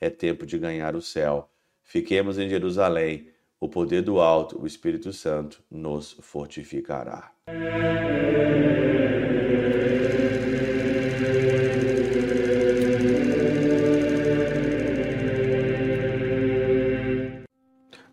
é tempo de ganhar o céu. Fiquemos em Jerusalém. O poder do alto, o Espírito Santo, nos fortificará.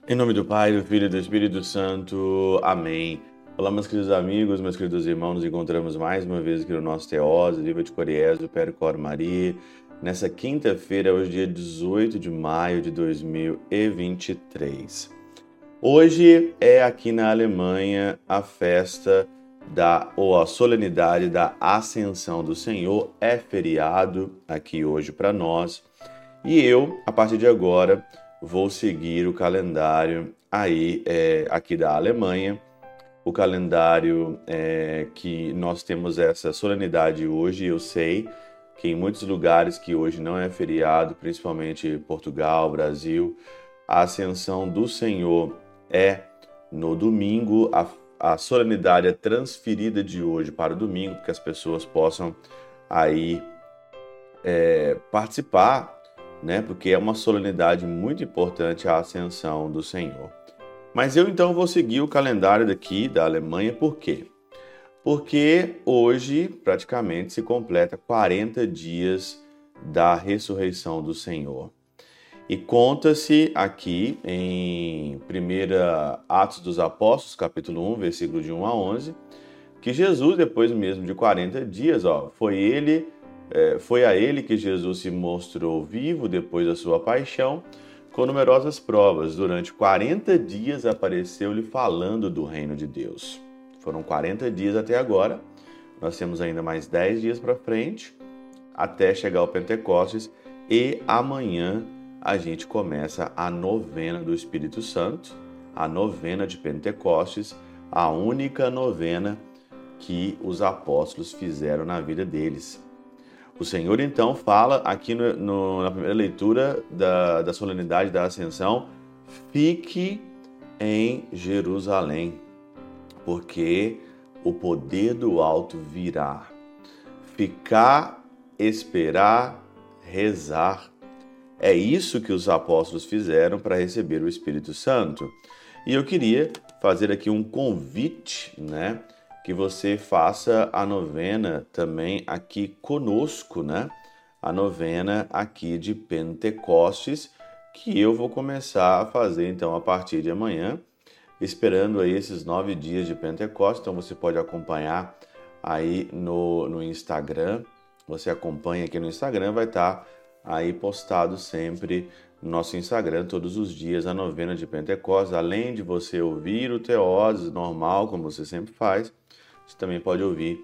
Em nome do Pai, do Filho e do Espírito Santo. Amém. Olá, meus queridos amigos, meus queridos irmãos, nos encontramos mais uma vez aqui no nosso Teose, Viva de Coriésio, Percor Maria, nessa quinta-feira, hoje dia 18 de maio de 2023. Hoje é aqui na Alemanha a festa da ou a solenidade da Ascensão do Senhor, é feriado aqui hoje para nós. E eu, a partir de agora, vou seguir o calendário aí é, aqui da Alemanha, o calendário é, que nós temos essa solenidade hoje. Eu sei que em muitos lugares que hoje não é feriado, principalmente Portugal, Brasil, a ascensão do Senhor é no domingo. A, a solenidade é transferida de hoje para o domingo, que as pessoas possam aí é, participar né? Porque é uma solenidade muito importante a ascensão do Senhor. Mas eu então vou seguir o calendário daqui da Alemanha, por quê? Porque hoje praticamente se completa 40 dias da ressurreição do Senhor. E conta-se aqui em 1 Atos dos Apóstolos, capítulo 1, versículo de 1 a 11, que Jesus, depois mesmo de 40 dias, ó, foi ele é, foi a ele que Jesus se mostrou vivo depois da sua paixão, com numerosas provas. Durante 40 dias apareceu-lhe falando do reino de Deus. Foram 40 dias até agora. Nós temos ainda mais 10 dias para frente, até chegar ao Pentecostes. E amanhã a gente começa a novena do Espírito Santo, a novena de Pentecostes, a única novena que os apóstolos fizeram na vida deles. O Senhor então fala aqui no, no, na primeira leitura da, da solenidade da Ascensão: fique em Jerusalém, porque o poder do alto virá. Ficar, esperar, rezar. É isso que os apóstolos fizeram para receber o Espírito Santo. E eu queria fazer aqui um convite, né? que você faça a novena também aqui conosco, né? A novena aqui de Pentecostes, que eu vou começar a fazer então a partir de amanhã, esperando aí esses nove dias de Pentecostes. Então você pode acompanhar aí no, no Instagram. Você acompanha aqui no Instagram, vai estar tá aí postado sempre no nosso Instagram todos os dias a novena de Pentecostes, além de você ouvir o Teoses normal, como você sempre faz você também pode ouvir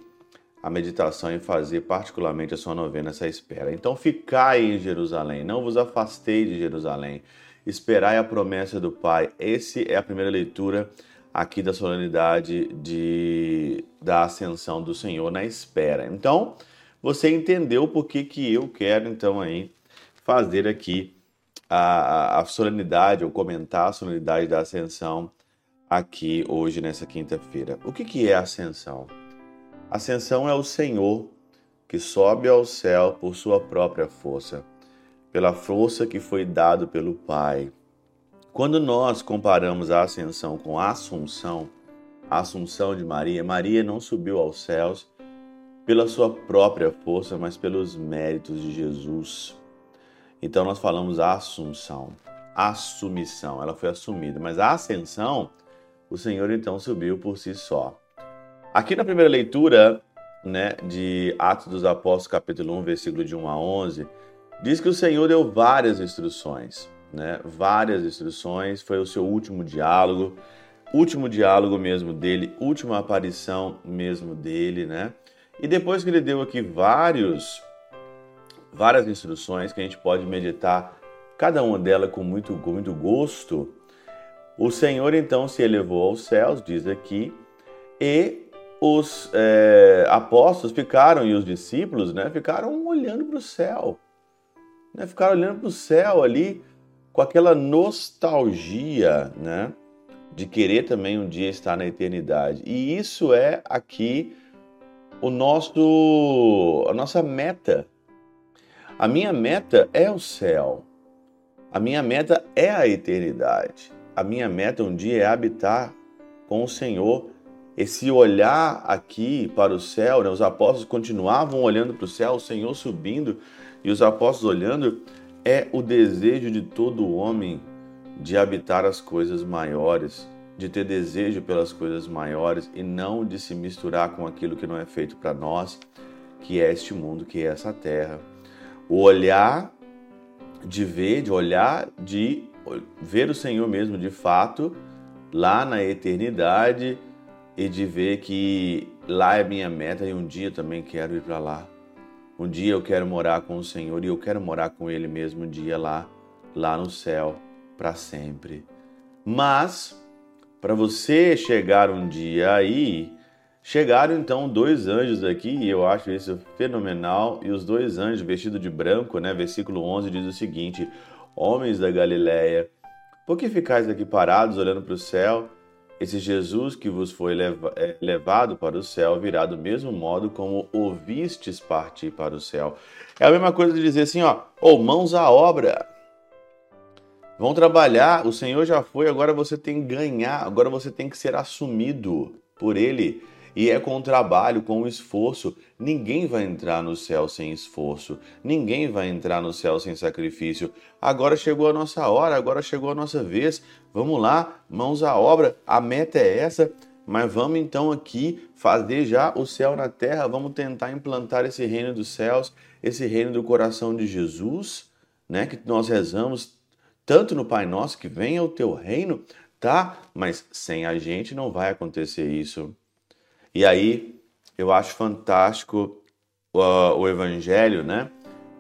a meditação e fazer particularmente a sua novena essa espera. Então ficai em Jerusalém, não vos afastei de Jerusalém. Esperai a promessa do Pai. Essa é a primeira leitura aqui da solenidade de, da ascensão do Senhor na espera. Então, você entendeu por que, que eu quero então aí fazer aqui a, a solenidade ou comentar a solenidade da ascensão aqui hoje nessa quinta-feira. O que, que é ascensão? Ascensão é o Senhor que sobe ao céu por sua própria força, pela força que foi dado pelo Pai. Quando nós comparamos a ascensão com a assunção, a assunção de Maria, Maria não subiu aos céus pela sua própria força, mas pelos méritos de Jesus. Então nós falamos a assunção, assumição, ela foi assumida, mas a ascensão o Senhor então subiu por si só. Aqui na primeira leitura, né, de Atos dos Apóstolos, capítulo 1, versículo de 1 a 11, diz que o Senhor deu várias instruções, né? Várias instruções, foi o seu último diálogo, último diálogo mesmo dele, última aparição mesmo dele, né? E depois que ele deu aqui vários várias instruções que a gente pode meditar cada uma delas com muito, com muito gosto, o Senhor então se elevou aos céus, diz aqui, e os é, apóstolos ficaram e os discípulos, né, ficaram olhando para o céu, né, olhando para o céu ali com aquela nostalgia, né, de querer também um dia estar na eternidade. E isso é aqui o nosso, a nossa meta. A minha meta é o céu. A minha meta é a eternidade. A minha meta um dia é habitar com o Senhor. Esse olhar aqui para o céu, né? os apóstolos continuavam olhando para o céu, o Senhor subindo e os apóstolos olhando, é o desejo de todo homem de habitar as coisas maiores, de ter desejo pelas coisas maiores e não de se misturar com aquilo que não é feito para nós, que é este mundo, que é essa terra. O olhar de ver, de olhar, de ver o Senhor mesmo de fato lá na eternidade e de ver que lá é minha meta e um dia também quero ir para lá. Um dia eu quero morar com o Senhor e eu quero morar com Ele mesmo um dia lá, lá no céu, para sempre. Mas para você chegar um dia aí, chegaram então dois anjos aqui, e eu acho isso fenomenal, e os dois anjos vestidos de branco, né? Versículo 11 diz o seguinte: Homens da Galileia, por que ficais aqui parados olhando para o céu? Esse Jesus que vos foi é, levado para o céu virá do mesmo modo como ouvistes partir para o céu. É a mesma coisa de dizer assim, ó, oh, mãos à obra. Vão trabalhar, o Senhor já foi, agora você tem que ganhar, agora você tem que ser assumido por Ele. E é com o trabalho, com o esforço. Ninguém vai entrar no céu sem esforço. Ninguém vai entrar no céu sem sacrifício. Agora chegou a nossa hora, agora chegou a nossa vez. Vamos lá, mãos à obra. A meta é essa. Mas vamos então aqui fazer já o céu na terra. Vamos tentar implantar esse reino dos céus, esse reino do coração de Jesus, né? Que nós rezamos tanto no Pai Nosso que venha o teu reino, tá? Mas sem a gente não vai acontecer isso. E aí eu acho fantástico uh, o evangelho, né?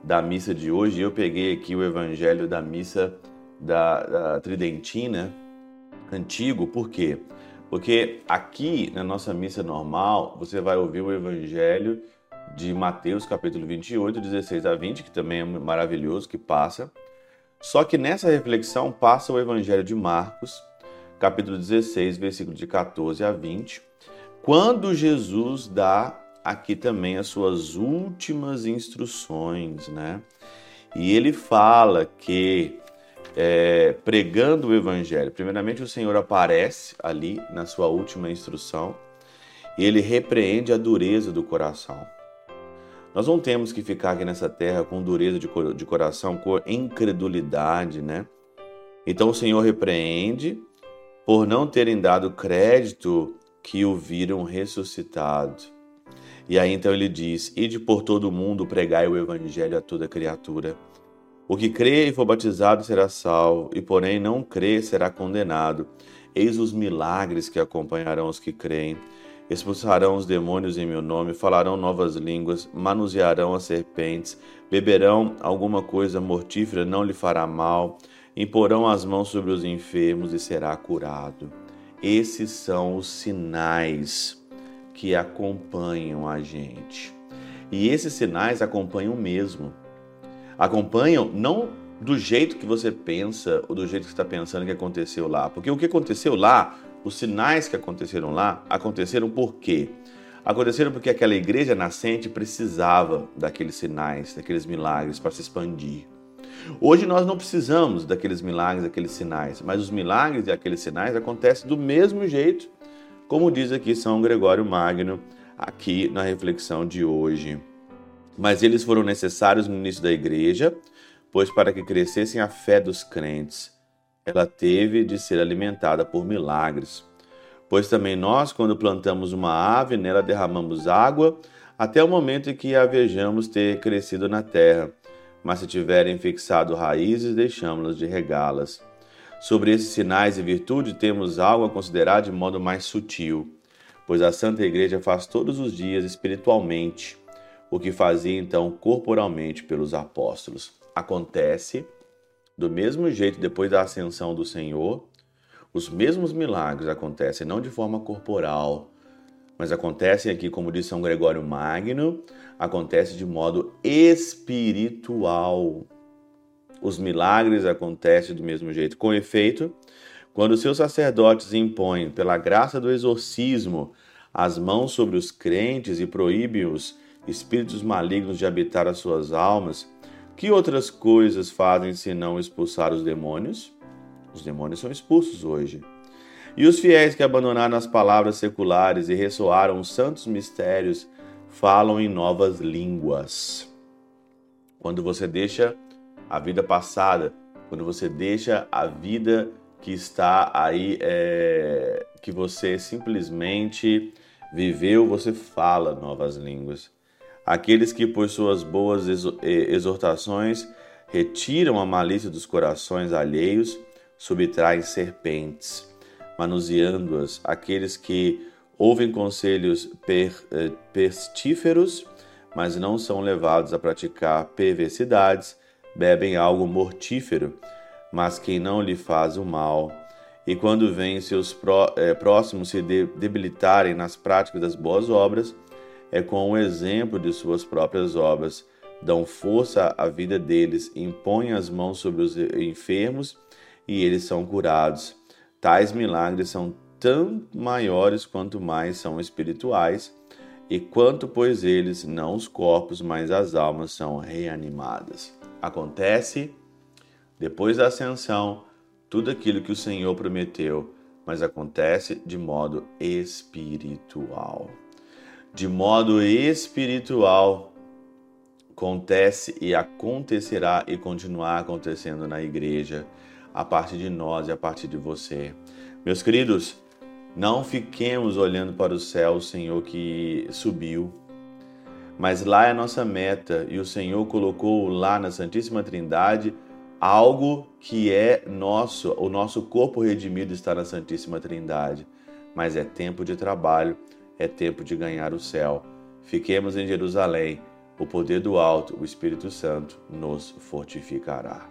Da missa de hoje. Eu peguei aqui o evangelho da missa da, da Tridentina antigo, por quê? Porque aqui na nossa missa normal, você vai ouvir o evangelho de Mateus, capítulo 28, 16 a 20, que também é maravilhoso, que passa. Só que nessa reflexão passa o evangelho de Marcos, capítulo 16, versículo de 14 a 20, quando Jesus dá aqui também as suas últimas instruções, né? E ele fala que é, pregando o evangelho, primeiramente o Senhor aparece ali na sua última instrução e ele repreende a dureza do coração. Nós não temos que ficar aqui nessa terra com dureza de, de coração, com incredulidade, né? Então o Senhor repreende por não terem dado crédito que o viram ressuscitado. E aí então ele diz: Ide por todo o mundo, pregai o evangelho a toda criatura. O que crê e for batizado será salvo, e porém não crê será condenado. Eis os milagres que acompanharão os que creem. Expulsarão os demônios em meu nome, falarão novas línguas, manusearão as serpentes, beberão alguma coisa mortífera, não lhe fará mal, imporão as mãos sobre os enfermos e será curado. Esses são os sinais que acompanham a gente. E esses sinais acompanham mesmo. Acompanham não do jeito que você pensa ou do jeito que está pensando que aconteceu lá. Porque o que aconteceu lá, os sinais que aconteceram lá, aconteceram por quê? Aconteceram porque aquela igreja nascente precisava daqueles sinais, daqueles milagres para se expandir. Hoje nós não precisamos daqueles milagres, daqueles sinais, mas os milagres e aqueles sinais acontecem do mesmo jeito, como diz aqui São Gregório Magno, aqui na reflexão de hoje. Mas eles foram necessários no início da igreja, pois para que crescessem a fé dos crentes, ela teve de ser alimentada por milagres. Pois também nós, quando plantamos uma ave, nela derramamos água, até o momento em que a vejamos ter crescido na terra mas se tiverem fixado raízes, deixamos-las de regá-las. Sobre esses sinais e virtude temos algo a considerar de modo mais sutil, pois a Santa Igreja faz todos os dias espiritualmente o que fazia então corporalmente pelos apóstolos. Acontece do mesmo jeito depois da ascensão do Senhor, os mesmos milagres acontecem não de forma corporal, mas acontecem aqui, como diz São Gregório Magno, acontece de modo espiritual. Os milagres acontecem do mesmo jeito. Com efeito, quando seus sacerdotes impõem, pela graça do exorcismo, as mãos sobre os crentes e proíbem os espíritos malignos de habitar as suas almas, Que outras coisas fazem se não expulsar os demônios? Os demônios são expulsos hoje. E os fiéis que abandonaram as palavras seculares e ressoaram os santos mistérios falam em novas línguas. Quando você deixa a vida passada, quando você deixa a vida que está aí, é, que você simplesmente viveu, você fala novas línguas. Aqueles que, por suas boas exortações, retiram a malícia dos corações alheios, subtraem serpentes, manuseando-as. Aqueles que ouvem conselhos per, eh, pestíferos, mas não são levados a praticar perversidades, bebem algo mortífero, mas quem não lhe faz o mal. E quando vêm seus pró, é, próximos se de, debilitarem nas práticas das boas obras, é com o exemplo de suas próprias obras, dão força à vida deles, impõem as mãos sobre os enfermos e eles são curados. Tais milagres são tão maiores quanto mais são espirituais, e quanto, pois, eles, não os corpos, mas as almas são reanimadas. Acontece, depois da ascensão, tudo aquilo que o Senhor prometeu, mas acontece de modo espiritual. De modo espiritual, acontece e acontecerá e continuar acontecendo na igreja, a partir de nós e a partir de você. Meus queridos, não fiquemos olhando para o céu, o Senhor que subiu, mas lá é a nossa meta e o Senhor colocou lá na Santíssima Trindade algo que é nosso, o nosso corpo redimido está na Santíssima Trindade. Mas é tempo de trabalho, é tempo de ganhar o céu. Fiquemos em Jerusalém, o poder do alto, o Espírito Santo, nos fortificará.